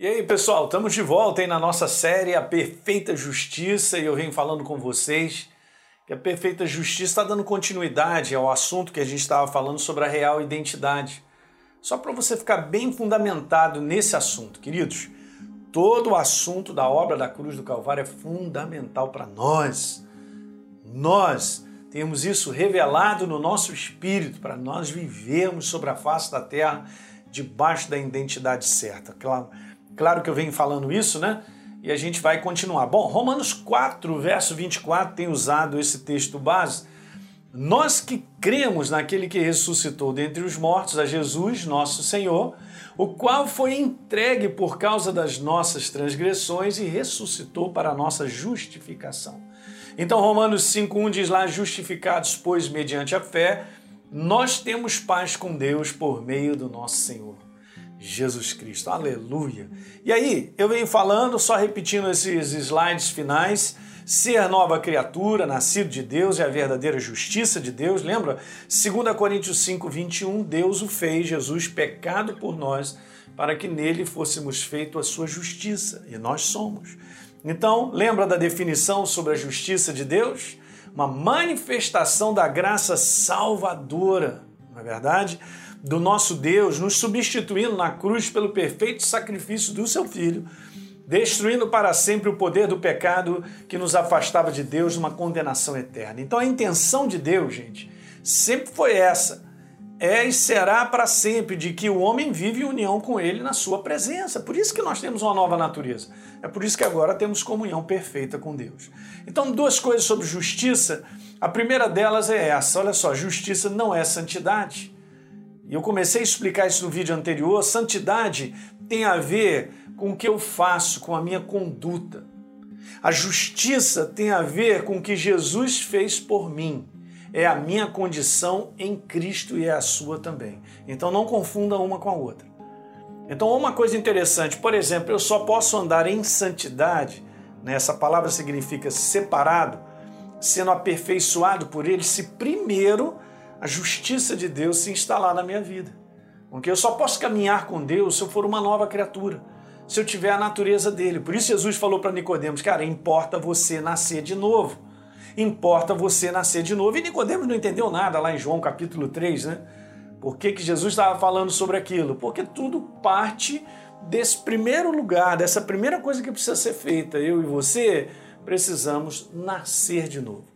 E aí, pessoal, estamos de volta aí na nossa série A Perfeita Justiça e eu venho falando com vocês que a perfeita justiça está dando continuidade ao assunto que a gente estava falando sobre a real identidade. Só para você ficar bem fundamentado nesse assunto, queridos, todo o assunto da obra da cruz do Calvário é fundamental para nós. Nós temos isso revelado no nosso espírito para nós vivermos sobre a face da terra debaixo da identidade certa. Claro, claro que eu venho falando isso, né? e a gente vai continuar. Bom, Romanos 4, verso 24 tem usado esse texto base. Nós que cremos naquele que ressuscitou dentre os mortos, a Jesus, nosso Senhor, o qual foi entregue por causa das nossas transgressões e ressuscitou para a nossa justificação. Então, Romanos 5,1 diz lá: Justificados, pois, mediante a fé, nós temos paz com Deus por meio do nosso Senhor Jesus Cristo. Aleluia. E aí, eu venho falando, só repetindo esses slides finais. Ser nova criatura, nascido de Deus, é a verdadeira justiça de Deus. Lembra? 2 Coríntios 5, 21, Deus o fez, Jesus, pecado por nós, para que nele fôssemos feito a sua justiça. E nós somos. Então, lembra da definição sobre a justiça de Deus? Uma manifestação da graça salvadora, não é verdade? Do nosso Deus, nos substituindo na cruz pelo perfeito sacrifício do seu Filho, destruindo para sempre o poder do pecado que nos afastava de Deus numa condenação eterna. Então a intenção de Deus, gente, sempre foi essa. É e será para sempre de que o homem vive em união com ele na sua presença. Por isso que nós temos uma nova natureza. É por isso que agora temos comunhão perfeita com Deus. Então, duas coisas sobre justiça. A primeira delas é essa: olha só, justiça não é santidade. E eu comecei a explicar isso no vídeo anterior. Santidade tem a ver com o que eu faço, com a minha conduta. A justiça tem a ver com o que Jesus fez por mim. É a minha condição em Cristo e é a sua também. Então não confunda uma com a outra. Então, uma coisa interessante, por exemplo, eu só posso andar em santidade, né? essa palavra significa separado, sendo aperfeiçoado por Ele, se primeiro a justiça de Deus se instalar na minha vida. Porque eu só posso caminhar com Deus se eu for uma nova criatura, se eu tiver a natureza dele. Por isso Jesus falou para Nicodemos, cara, importa você nascer de novo. Importa você nascer de novo. E Nicodemos não entendeu nada lá em João capítulo 3, né? Por que, que Jesus estava falando sobre aquilo? Porque tudo parte desse primeiro lugar, dessa primeira coisa que precisa ser feita. Eu e você precisamos nascer de novo.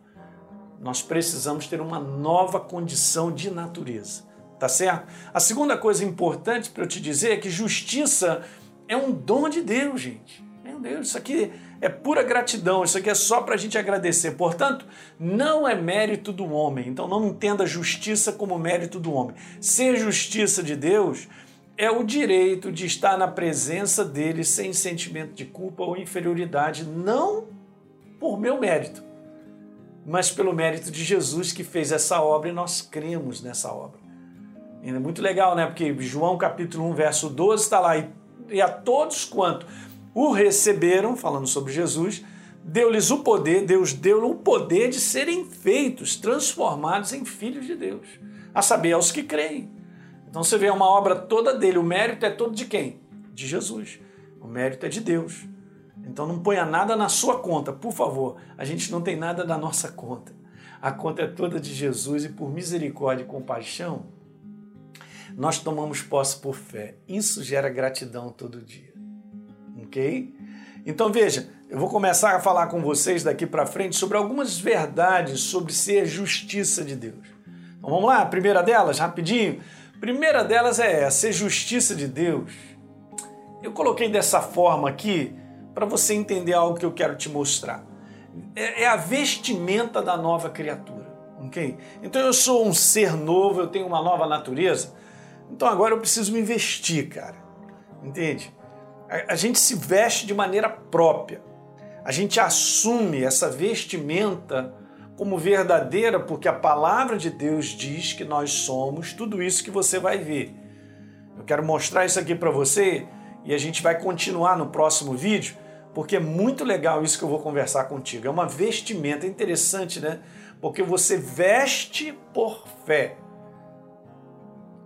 Nós precisamos ter uma nova condição de natureza, tá certo? A segunda coisa importante para eu te dizer é que justiça é um dom de Deus, gente. Meu Deus, isso aqui é pura gratidão, isso aqui é só para a gente agradecer. Portanto, não é mérito do homem. Então não entenda justiça como mérito do homem. Ser justiça de Deus é o direito de estar na presença dele sem sentimento de culpa ou inferioridade, não por meu mérito mas pelo mérito de Jesus que fez essa obra e nós cremos nessa obra. E é muito legal, né? Porque João capítulo 1, verso 12 está lá, e, a todos quanto o receberam, falando sobre Jesus, deu-lhes o poder, Deus deu o poder de serem feitos, transformados em filhos de Deus, a saber, aos que creem. Então você vê uma obra toda dele, o mérito é todo de quem? De Jesus. O mérito é de Deus. Então não ponha nada na sua conta, por favor. A gente não tem nada na nossa conta. A conta é toda de Jesus e por misericórdia e compaixão, nós tomamos posse por fé. Isso gera gratidão todo dia. OK? Então veja, eu vou começar a falar com vocês daqui para frente sobre algumas verdades sobre ser justiça de Deus. Então vamos lá, a primeira delas, rapidinho. Primeira delas é essa, ser justiça de Deus. Eu coloquei dessa forma aqui, para você entender algo que eu quero te mostrar. É, é a vestimenta da nova criatura, ok? Então eu sou um ser novo, eu tenho uma nova natureza, então agora eu preciso me vestir, cara, entende? A, a gente se veste de maneira própria, a gente assume essa vestimenta como verdadeira, porque a palavra de Deus diz que nós somos tudo isso que você vai ver. Eu quero mostrar isso aqui para você e a gente vai continuar no próximo vídeo porque é muito legal isso que eu vou conversar contigo. É uma vestimenta interessante, né? Porque você veste por fé.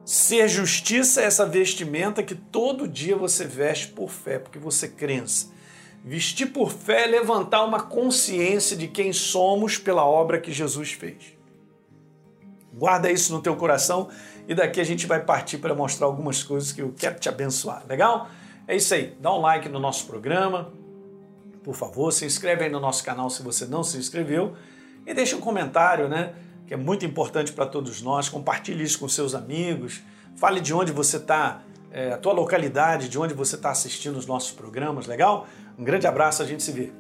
Ser justiça é essa vestimenta que todo dia você veste por fé, porque você crença. Vestir por fé é levantar uma consciência de quem somos pela obra que Jesus fez. Guarda isso no teu coração e daqui a gente vai partir para mostrar algumas coisas que eu quero te abençoar. Legal? É isso aí. Dá um like no nosso programa. Por favor, se inscreve aí no nosso canal se você não se inscreveu e deixa um comentário, né? Que é muito importante para todos nós. Compartilhe isso com seus amigos. Fale de onde você está, é, a tua localidade, de onde você está assistindo os nossos programas, legal? Um grande abraço, a gente se vê.